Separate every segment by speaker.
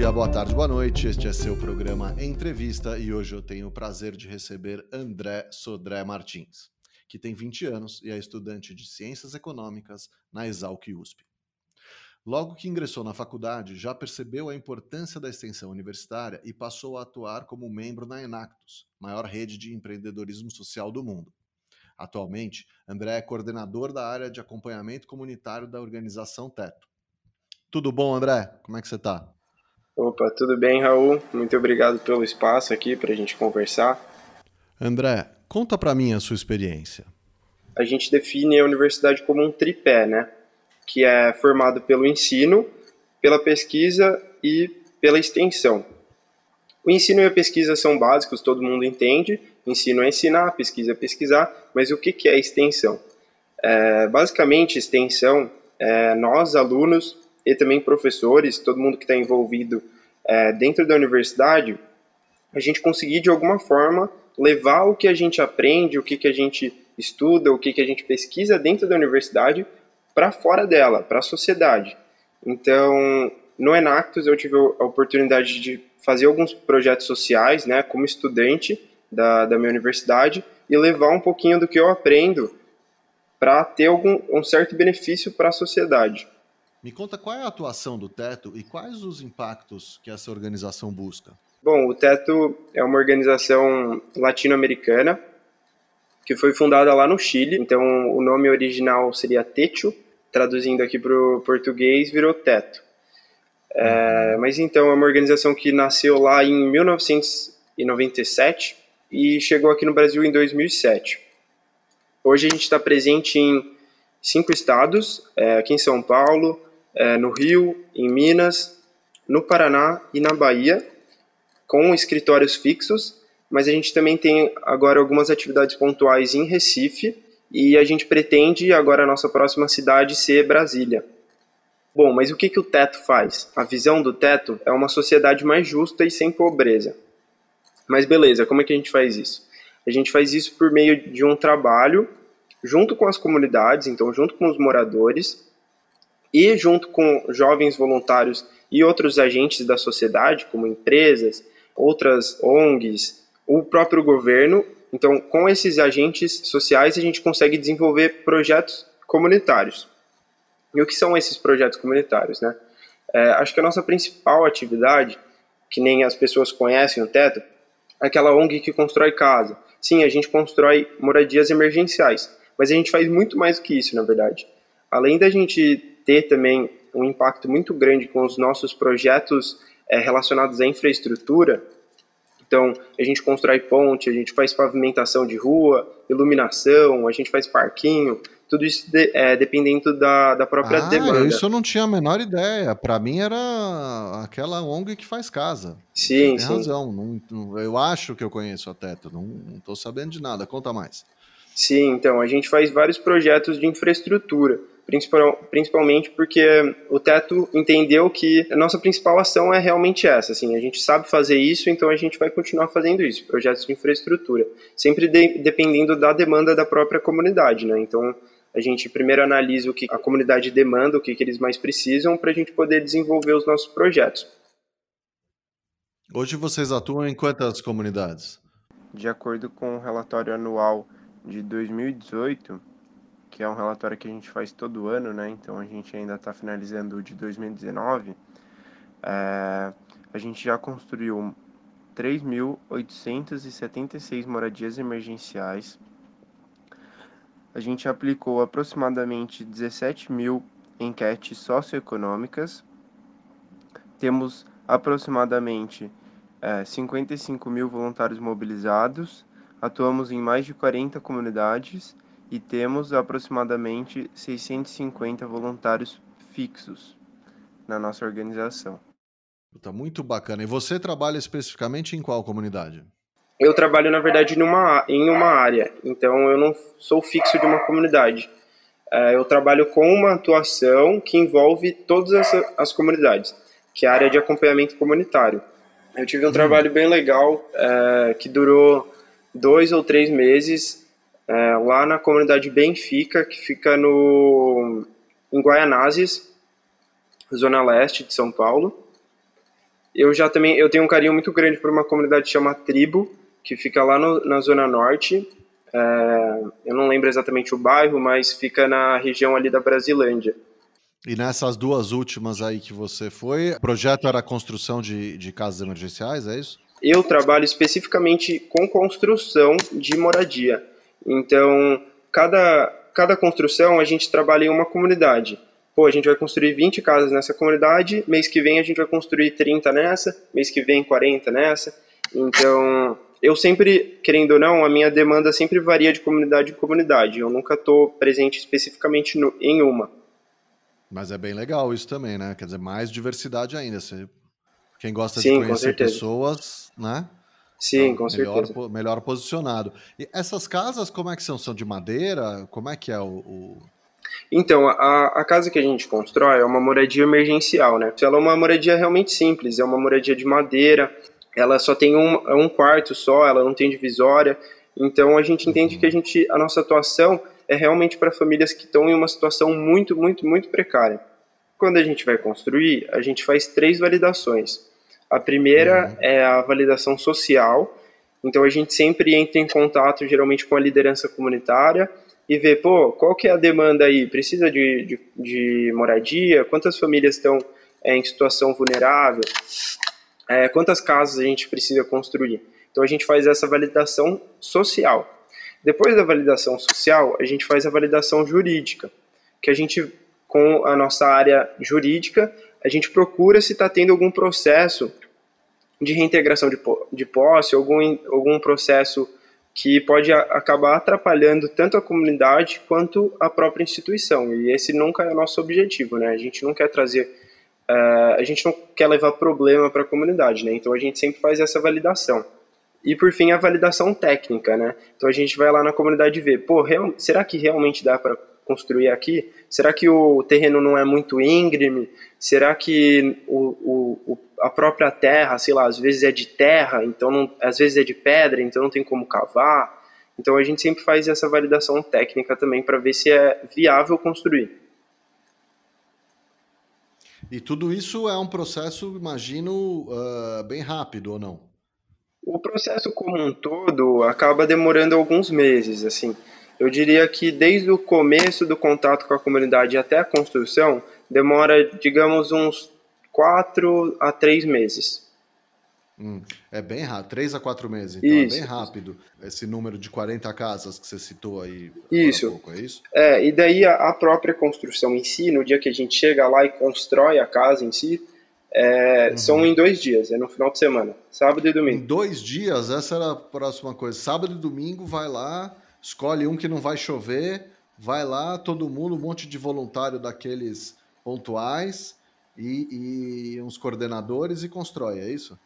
Speaker 1: dia, boa tarde, boa noite. Este é seu programa Entrevista e hoje eu tenho o prazer de receber André Sodré Martins, que tem 20 anos e é estudante de Ciências Econômicas na Exalc USP. Logo que ingressou na faculdade, já percebeu a importância da extensão universitária e passou a atuar como membro na Enactus, maior rede de empreendedorismo social do mundo. Atualmente, André é coordenador da área de acompanhamento comunitário da organização Teto. Tudo bom, André? Como é que você está?
Speaker 2: Opa, tudo bem, Raul? Muito obrigado pelo espaço aqui para a gente conversar.
Speaker 1: André, conta para mim a sua experiência.
Speaker 2: A gente define a universidade como um tripé, né? Que é formado pelo ensino, pela pesquisa e pela extensão. O ensino e a pesquisa são básicos, todo mundo entende. Ensino é ensinar, pesquisa é pesquisar, mas o que, que é extensão? É, basicamente, extensão é nós, alunos e também professores, todo mundo que está envolvido é, dentro da universidade, a gente conseguir de alguma forma levar o que a gente aprende, o que, que a gente estuda, o que, que a gente pesquisa dentro da universidade para fora dela, para a sociedade. Então, no Enactus eu tive a oportunidade de fazer alguns projetos sociais, né, como estudante da, da minha universidade e levar um pouquinho do que eu aprendo para ter algum, um certo benefício para a sociedade.
Speaker 1: Me conta qual é a atuação do Teto e quais os impactos que essa organização busca.
Speaker 2: Bom, o Teto é uma organização latino-americana que foi fundada lá no Chile. Então, o nome original seria Techo, traduzindo aqui para o português, virou Teto. É, mas então, é uma organização que nasceu lá em 1997 e chegou aqui no Brasil em 2007. Hoje a gente está presente em cinco estados, é, aqui em São Paulo, é, no Rio, em Minas, no Paraná e na Bahia, com escritórios fixos, mas a gente também tem agora algumas atividades pontuais em Recife e a gente pretende agora a nossa próxima cidade ser Brasília. Bom, mas o que, que o teto faz? A visão do teto é uma sociedade mais justa e sem pobreza. Mas beleza, como é que a gente faz isso? A gente faz isso por meio de um trabalho junto com as comunidades, então junto com os moradores, e junto com jovens voluntários e outros agentes da sociedade, como empresas, outras ONGs, o próprio governo. Então, com esses agentes sociais, a gente consegue desenvolver projetos comunitários. E o que são esses projetos comunitários? Né? É, acho que a nossa principal atividade, que nem as pessoas conhecem o Teto, é aquela ONG que constrói casa. Sim, a gente constrói moradias emergenciais, mas a gente faz muito mais do que isso, na verdade. Além da gente ter também um impacto muito grande com os nossos projetos é, relacionados à infraestrutura. Então, a gente constrói ponte, a gente faz pavimentação de rua, iluminação, a gente faz parquinho, tudo isso de, é, dependendo da, da própria
Speaker 1: ah,
Speaker 2: demanda.
Speaker 1: Isso eu não tinha a menor ideia. Para mim era aquela ONG que faz casa.
Speaker 2: Sim,
Speaker 1: Você tem
Speaker 2: sim.
Speaker 1: razão. Não, não, eu acho que eu conheço a Teto, não estou sabendo de nada. Conta mais.
Speaker 2: Sim, então, a gente faz vários projetos de infraestrutura principalmente porque o Teto entendeu que a nossa principal ação é realmente essa, assim, a gente sabe fazer isso, então a gente vai continuar fazendo isso, projetos de infraestrutura, sempre de, dependendo da demanda da própria comunidade, né? Então a gente primeiro analisa o que a comunidade demanda, o que, que eles mais precisam, para a gente poder desenvolver os nossos projetos.
Speaker 1: Hoje vocês atuam em quantas comunidades?
Speaker 2: De acordo com o relatório anual de 2018, que é um relatório que a gente faz todo ano, né? Então a gente ainda está finalizando o de 2019. É, a gente já construiu 3.876 moradias emergenciais. A gente aplicou aproximadamente 17 mil enquetes socioeconômicas. Temos aproximadamente é, 55 mil voluntários mobilizados. Atuamos em mais de 40 comunidades e temos aproximadamente 650 voluntários fixos na nossa organização.
Speaker 1: Tá muito bacana. E você trabalha especificamente em qual comunidade?
Speaker 2: Eu trabalho, na verdade, numa, em uma área, então eu não sou fixo de uma comunidade. É, eu trabalho com uma atuação que envolve todas as, as comunidades, que é a área de acompanhamento comunitário. Eu tive um hum. trabalho bem legal é, que durou dois ou três meses é, lá na comunidade Benfica, que fica no, em Guaianazes, zona leste de São Paulo. Eu já também eu tenho um carinho muito grande por uma comunidade que chama Tribo, que fica lá no, na Zona Norte. É, eu não lembro exatamente o bairro, mas fica na região ali da Brasilândia.
Speaker 1: E nessas duas últimas aí que você foi, o projeto era a construção de, de casas emergenciais, é isso?
Speaker 2: Eu trabalho especificamente com construção de moradia. Então, cada, cada construção a gente trabalha em uma comunidade. Pô, a gente vai construir 20 casas nessa comunidade, mês que vem a gente vai construir 30 nessa, mês que vem 40 nessa. Então, eu sempre, querendo ou não, a minha demanda sempre varia de comunidade em comunidade. Eu nunca estou presente especificamente no, em uma.
Speaker 1: Mas é bem legal isso também, né? Quer dizer, mais diversidade ainda. Você, quem gosta Sim, de conhecer pessoas, né?
Speaker 2: Sim, então, com
Speaker 1: melhor,
Speaker 2: certeza.
Speaker 1: Melhor posicionado. E essas casas, como é que são? São de madeira? Como é que é o... o...
Speaker 2: Então, a, a casa que a gente constrói é uma moradia emergencial, né? Ela é uma moradia realmente simples, é uma moradia de madeira, ela só tem um, um quarto só, ela não tem divisória, então a gente entende que a gente, a nossa atuação é realmente para famílias que estão em uma situação muito, muito, muito precária. Quando a gente vai construir, a gente faz três validações. A primeira uhum. é a validação social, então a gente sempre entra em contato geralmente com a liderança comunitária e vê, pô, qual que é a demanda aí? Precisa de, de, de moradia? Quantas famílias estão é, em situação vulnerável? É, quantas casas a gente precisa construir? Então a gente faz essa validação social. Depois da validação social, a gente faz a validação jurídica, que a gente, com a nossa área jurídica, a gente procura se está tendo algum processo de reintegração de, de posse, algum, algum processo que pode acabar atrapalhando tanto a comunidade quanto a própria instituição. E esse nunca é o nosso objetivo, né? A gente não quer trazer, uh, a gente não quer levar problema para a comunidade, né? Então a gente sempre faz essa validação. E por fim, a validação técnica, né? Então a gente vai lá na comunidade ver, pô, real, será que realmente dá para construir aqui? Será que o terreno não é muito íngreme? Será que o, o, a própria terra, sei lá, às vezes é de terra, então não, às vezes é de pedra, então não tem como cavar? Então a gente sempre faz essa validação técnica também para ver se é viável construir.
Speaker 1: E tudo isso é um processo, imagino, uh, bem rápido ou não?
Speaker 2: O processo como um todo acaba demorando alguns meses, assim. Eu diria que desde o começo do contato com a comunidade até a construção, demora, digamos, uns quatro a três meses.
Speaker 1: Hum, é bem rápido, três a quatro meses, então isso. é bem rápido esse número de 40 casas que você citou aí.
Speaker 2: Isso.
Speaker 1: Pouco, é isso?
Speaker 2: É, e daí a, a, própria construção em si, no dia que a gente chega lá e constrói a casa em si, é, uhum. São em dois dias, é no final de semana, sábado e domingo.
Speaker 1: Em dois dias, essa era a próxima coisa. Sábado e domingo, vai lá, escolhe um que não vai chover, vai lá, todo mundo, um monte de voluntário daqueles pontuais e, e uns coordenadores e constrói, é isso?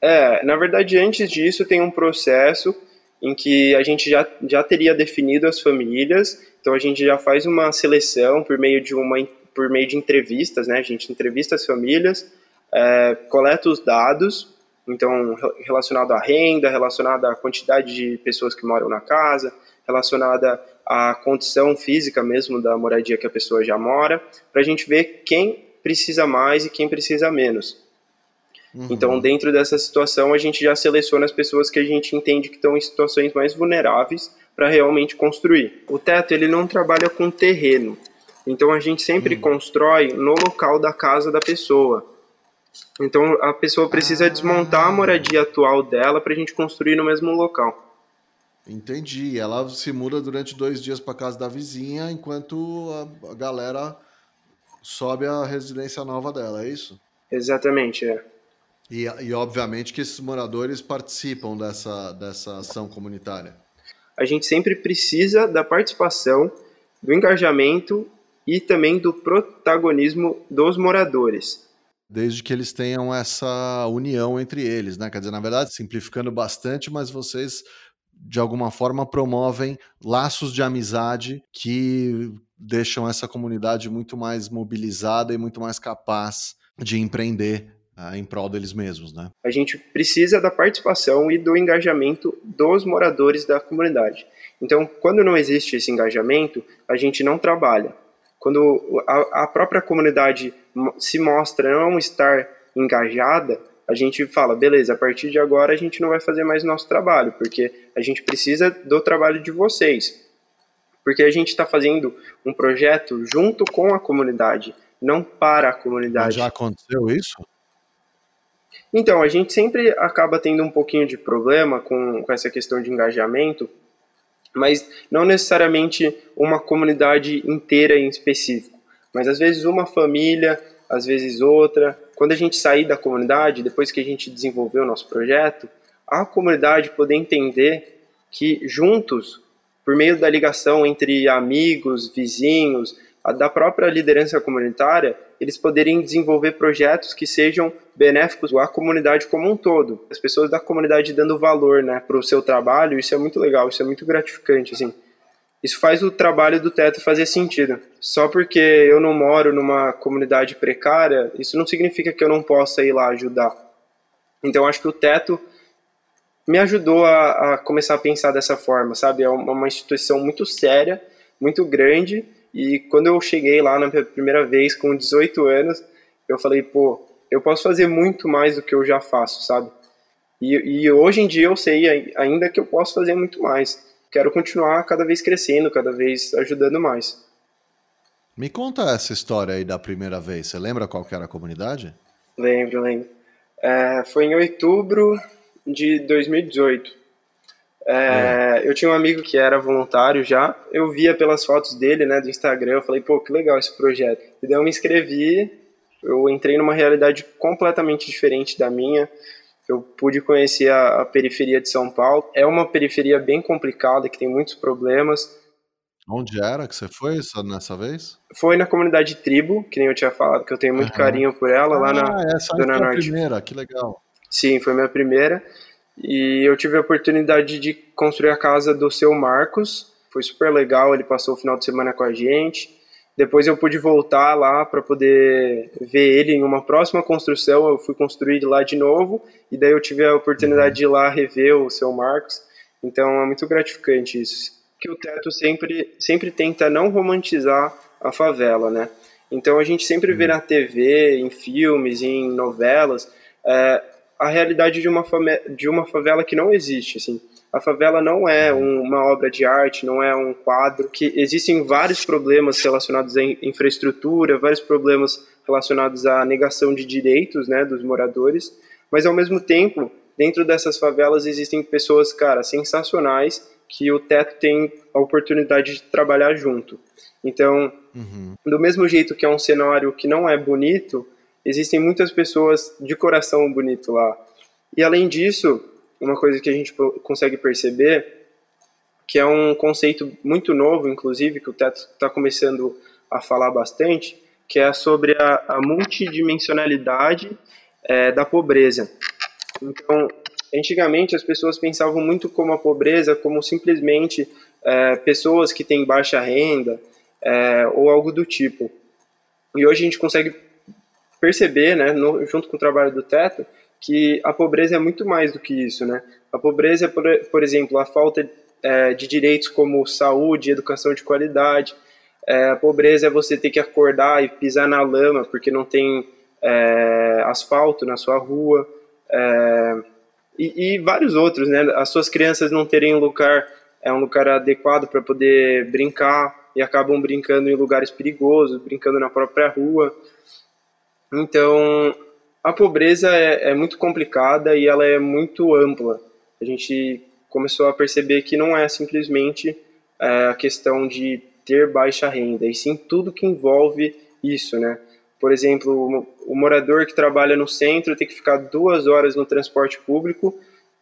Speaker 2: É, na verdade, antes disso tem um processo em que a gente já, já teria definido as famílias, então a gente já faz uma seleção por meio de uma por meio de entrevistas, né? A gente entrevista as famílias, é, coleta os dados, então relacionado à renda, relacionado à quantidade de pessoas que moram na casa, relacionada à condição física mesmo da moradia que a pessoa já mora, para a gente ver quem precisa mais e quem precisa menos. Uhum. Então, dentro dessa situação, a gente já seleciona as pessoas que a gente entende que estão em situações mais vulneráveis para realmente construir. O teto ele não trabalha com terreno, então a gente sempre hum. constrói no local da casa da pessoa. Então a pessoa precisa ah. desmontar a moradia atual dela para a gente construir no mesmo local.
Speaker 1: Entendi. Ela se muda durante dois dias para casa da vizinha, enquanto a, galera sobe a residência nova dela, é isso?
Speaker 2: Exatamente, é.
Speaker 1: E, e obviamente que esses moradores participam dessa, dessa ação comunitária.
Speaker 2: A gente sempre precisa da participação, do engajamento e também do protagonismo dos moradores.
Speaker 1: Desde que eles tenham essa união entre eles, né? Quer dizer, na verdade, simplificando bastante, mas vocês de alguma forma promovem laços de amizade que deixam essa comunidade muito mais mobilizada e muito mais capaz de empreender uh, em prol deles mesmos, né?
Speaker 2: A gente precisa da participação e do engajamento dos moradores da comunidade. Então, quando não existe esse engajamento, a gente não trabalha quando a própria comunidade se mostra não estar engajada, a gente fala, beleza, a partir de agora a gente não vai fazer mais nosso trabalho, porque a gente precisa do trabalho de vocês. Porque a gente está fazendo um projeto junto com a comunidade, não para a comunidade. Mas
Speaker 1: já aconteceu isso?
Speaker 2: Então, a gente sempre acaba tendo um pouquinho de problema com, com essa questão de engajamento, mas não necessariamente uma comunidade inteira em específico, mas às vezes uma família, às vezes outra. Quando a gente sair da comunidade, depois que a gente desenvolveu o nosso projeto, a comunidade poder entender que juntos, por meio da ligação entre amigos, vizinhos, da própria liderança comunitária, eles poderem desenvolver projetos que sejam benéficos à comunidade como um todo. As pessoas da comunidade dando valor né, para o seu trabalho, isso é muito legal, isso é muito gratificante. Assim. Isso faz o trabalho do teto fazer sentido. Só porque eu não moro numa comunidade precária, isso não significa que eu não possa ir lá ajudar. Então acho que o teto me ajudou a, a começar a pensar dessa forma, sabe? É uma, uma instituição muito séria, muito grande e quando eu cheguei lá na primeira vez, com 18 anos, eu falei, pô, eu posso fazer muito mais do que eu já faço, sabe? E, e hoje em dia eu sei ainda que eu posso fazer muito mais. Quero continuar cada vez crescendo, cada vez ajudando mais.
Speaker 1: Me conta essa história aí da primeira vez. Você lembra qual era a comunidade?
Speaker 2: Lembro, lembro. É, foi em outubro de 2018. É, é. Eu tinha um amigo que era voluntário já, eu via pelas fotos dele, né, do Instagram, eu falei, pô, que legal esse projeto. E daí eu me inscrevi, eu entrei numa realidade completamente diferente da minha, eu pude conhecer a, a periferia de São Paulo. É uma periferia bem complicada, que tem muitos problemas.
Speaker 1: Onde era que você foi nessa vez?
Speaker 2: Foi na comunidade Tribo, que nem eu tinha falado, que eu tenho muito uhum. carinho por ela, ah, lá na
Speaker 1: essa Zona Norte. a primeira, que legal.
Speaker 2: Sim, foi minha primeira. E eu tive a oportunidade de construir a casa do seu Marcos. Foi super legal, ele passou o final de semana com a gente. Depois eu pude voltar lá para poder ver ele em uma próxima construção. Eu fui construir lá de novo e daí eu tive a oportunidade uhum. de ir lá rever o seu Marcos. Então é muito gratificante isso. Que o Teto sempre sempre tenta não romantizar a favela, né? Então a gente sempre vê uhum. na TV, em filmes, em novelas, é, a realidade de uma, de uma favela que não existe, assim. A favela não é um, uma obra de arte, não é um quadro, que existem vários problemas relacionados à infraestrutura, vários problemas relacionados à negação de direitos, né, dos moradores, mas ao mesmo tempo, dentro dessas favelas existem pessoas, cara, sensacionais que o teto tem a oportunidade de trabalhar junto. Então, uhum. do mesmo jeito que é um cenário que não é bonito, existem muitas pessoas de coração bonito lá. E além disso, uma coisa que a gente consegue perceber, que é um conceito muito novo, inclusive, que o Teto está começando a falar bastante, que é sobre a, a multidimensionalidade é, da pobreza. Então, antigamente as pessoas pensavam muito como a pobreza como simplesmente é, pessoas que têm baixa renda é, ou algo do tipo. E hoje a gente consegue perceber, né, no, junto com o trabalho do Teto, que a pobreza é muito mais do que isso, né? A pobreza é, por, por exemplo, a falta é, de direitos como saúde, educação de qualidade. É, a pobreza é você ter que acordar e pisar na lama porque não tem é, asfalto na sua rua. É, e, e, vários outros, né? As suas crianças não terem um lugar, é um lugar adequado para poder brincar e acabam brincando em lugares perigosos, brincando na própria rua. Então, a pobreza é, é, muito complicada e ela é muito ampla. A gente começou a perceber que não é simplesmente é, a questão de ter baixa renda, e sim tudo que envolve isso, né? Por exemplo, o morador que trabalha no centro tem que ficar duas horas no transporte público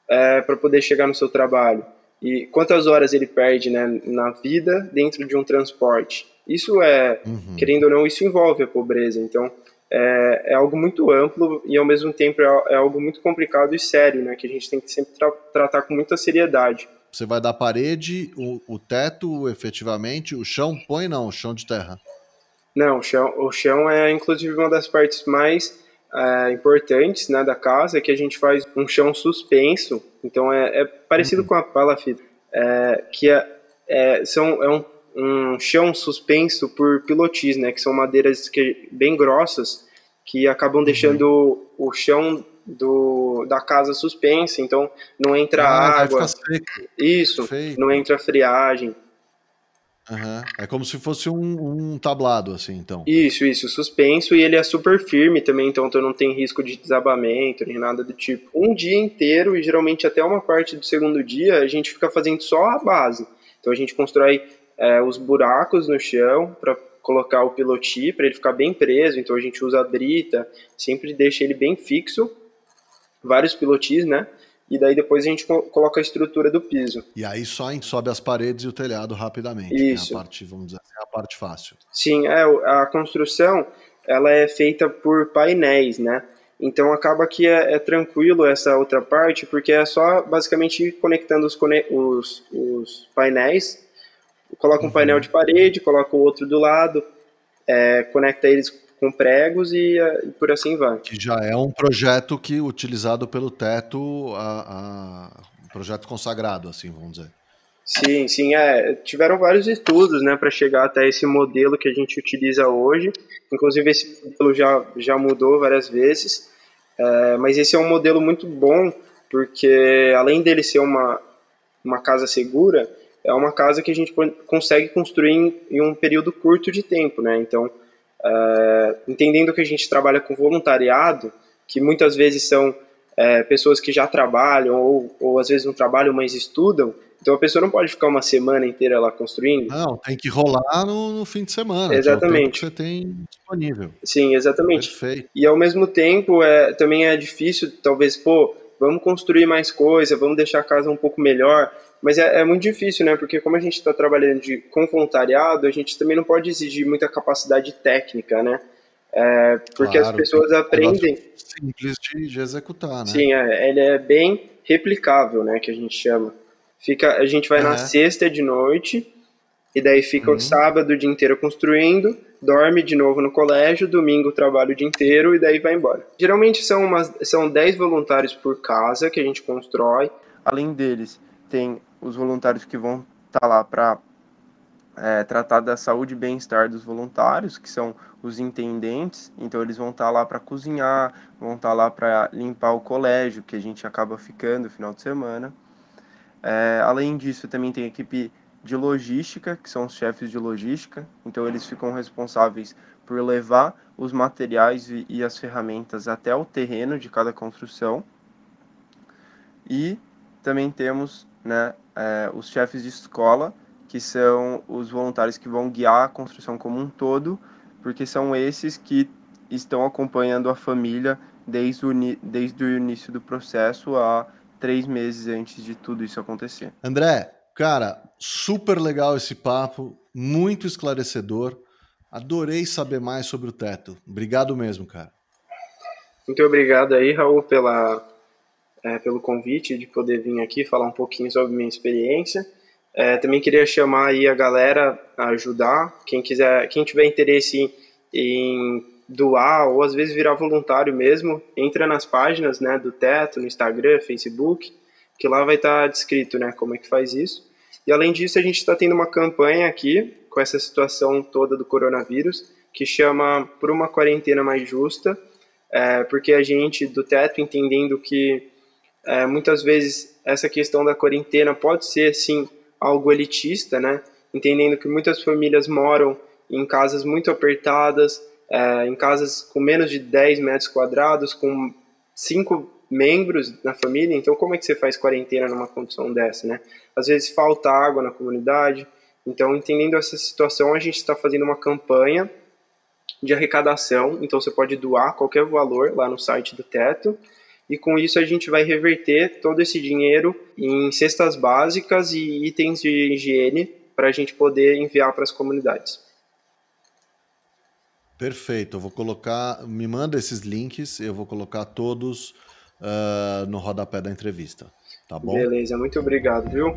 Speaker 2: é, para poder chegar no seu trabalho. E quantas horas ele perde né, na vida dentro de um transporte? Isso é, uhum. querendo ou não, isso envolve a pobreza. Então, é, é, algo muito amplo e ao mesmo tempo é, é, algo muito complicado e sério, né? Que a gente tem que sempre tra tratar com muita seriedade.
Speaker 1: Você vai da parede, o, o, teto, efetivamente, o chão põe não, o chão de terra.
Speaker 2: Não, o chão, o chão é inclusive uma das partes mais é, importantes né, da casa, que a gente faz um chão suspenso. Então é, é parecido uhum. com a palafita, é, que é, é, são, é um um chão suspenso por pilotis, né, que são madeiras que, bem grossas que acabam uhum. deixando o chão do, da casa suspensa, então não entra ah, água. Isso, não entra friagem.
Speaker 1: Uhum. É como se fosse um, um, tablado, assim, então.
Speaker 2: Isso, isso, suspenso e ele é super firme também, então tu não tem risco de desabamento nem nada do tipo. Um dia inteiro e geralmente até uma parte do segundo dia a gente fica fazendo só a base. Então a gente constrói é, os buracos no chão para colocar o piloti para ele ficar bem preso, então a gente usa a brita, sempre deixa ele bem fixo, vários pilotis, né? e daí depois a gente coloca a estrutura do piso.
Speaker 1: E aí só sobe as paredes e o telhado rapidamente. Isso. É a parte, vamos dizer assim, é a parte fácil.
Speaker 2: Sim, é, a construção ela é feita por painéis, né? Então acaba que é, é tranquilo essa outra parte, porque é só basicamente conectando os, os, os painéis, coloca um uhum. painel de parede, coloca o outro do lado, é, conecta eles com pregos e, eh, e, por assim vai.
Speaker 1: Que já é um projeto que utilizado pelo teto, a, a, um projeto consagrado, assim, vamos dizer.
Speaker 2: Sim, sim, é. Tiveram vários estudos, né, para chegar até esse modelo que a gente utiliza hoje. Inclusive esse modelo já já mudou várias vezes, é, mas esse é um modelo muito bom porque além dele ser uma uma casa segura, é uma casa que a gente consegue construir em, em um período curto de tempo, né? Então Uh, entendendo que a gente trabalha com voluntariado, que muitas vezes são é, pessoas que já trabalham ou, ou às vezes não trabalham, mas estudam, então a pessoa não pode ficar uma semana inteira lá construindo.
Speaker 1: Não, tem que rolar no, no fim de semana.
Speaker 2: Exatamente.
Speaker 1: Que, é que você tem disponível.
Speaker 2: Sim, exatamente.
Speaker 1: Perfeito.
Speaker 2: E ao mesmo tempo é, também é difícil, talvez, pô, vamos construir mais coisa, vamos deixar a casa um pouco melhor. Mas é, é muito difícil, né? Porque como a gente está trabalhando de, com voluntariado, a gente também não pode exigir muita capacidade técnica, né? É, porque claro, as pessoas é aprendem.
Speaker 1: Simples de, de, executar, né?
Speaker 2: Sim, é, ele é bem replicável, né? Que a gente chama. Fica, a gente vai na sexta de noite e daí fica uhum. o sábado o dia inteiro construindo, dorme de novo no colégio, domingo trabalha o dia inteiro e daí vai embora. Geralmente são umas são 10 voluntários por casa que a gente constrói. Além deles, tem os voluntários que vão estar tá lá para é, tratar da saúde e bem-estar dos voluntários, que são os intendentes, então eles vão estar tá lá para cozinhar, vão estar tá lá para limpar o colégio, que a gente acaba ficando no final de semana. É, além disso, também tem a equipe de logística, que são os chefes de logística, então eles ficam responsáveis por levar os materiais e, e as ferramentas até o terreno de cada construção. E também temos né, é, os chefes de escola, que são os voluntários que vão guiar a construção como um todo, porque são esses que estão acompanhando a família desde o, desde o início do processo a três meses antes de tudo isso acontecer.
Speaker 1: André, cara, super legal esse papo, muito esclarecedor. Adorei saber mais sobre o teto. Obrigado mesmo, cara.
Speaker 2: Muito obrigado aí, Raul, pela é, pelo convite de poder vir aqui falar um pouquinho sobre minha experiência. É, também queria chamar aí a galera a ajudar, quem quiser, quem tiver interesse em, doar ou às vezes virar voluntário mesmo, entra nas páginas né, do Teto, no Instagram, Facebook, que lá vai estar descrito né, como é que faz isso. E além disso, a gente está tendo uma campanha aqui com essa situação toda do coronavírus, que chama Por uma Quarentena Mais Justa, é, porque a gente do Teto, entendendo que é, muitas vezes essa questão da quarentena pode ser, sim, algo elitista, né? Entendendo que muitas famílias moram em casas muito apertadas, é, em casas com menos de 10 metros quadrados, com cinco membros na família. Então, como é que você faz quarentena numa condição dessa, né? Às vezes falta água na comunidade. Então, entendendo essa situação, a gente está fazendo uma campanha de arrecadação. Então, você pode doar qualquer valor lá no site do Teto e com isso a gente vai reverter todo esse dinheiro em cestas básicas e itens de higiene para a gente poder enviar para as comunidades.
Speaker 1: Perfeito, eu vou colocar, me manda esses links, eu vou colocar todos uh, no rodapé da entrevista, tá bom?
Speaker 2: Beleza, muito obrigado, viu?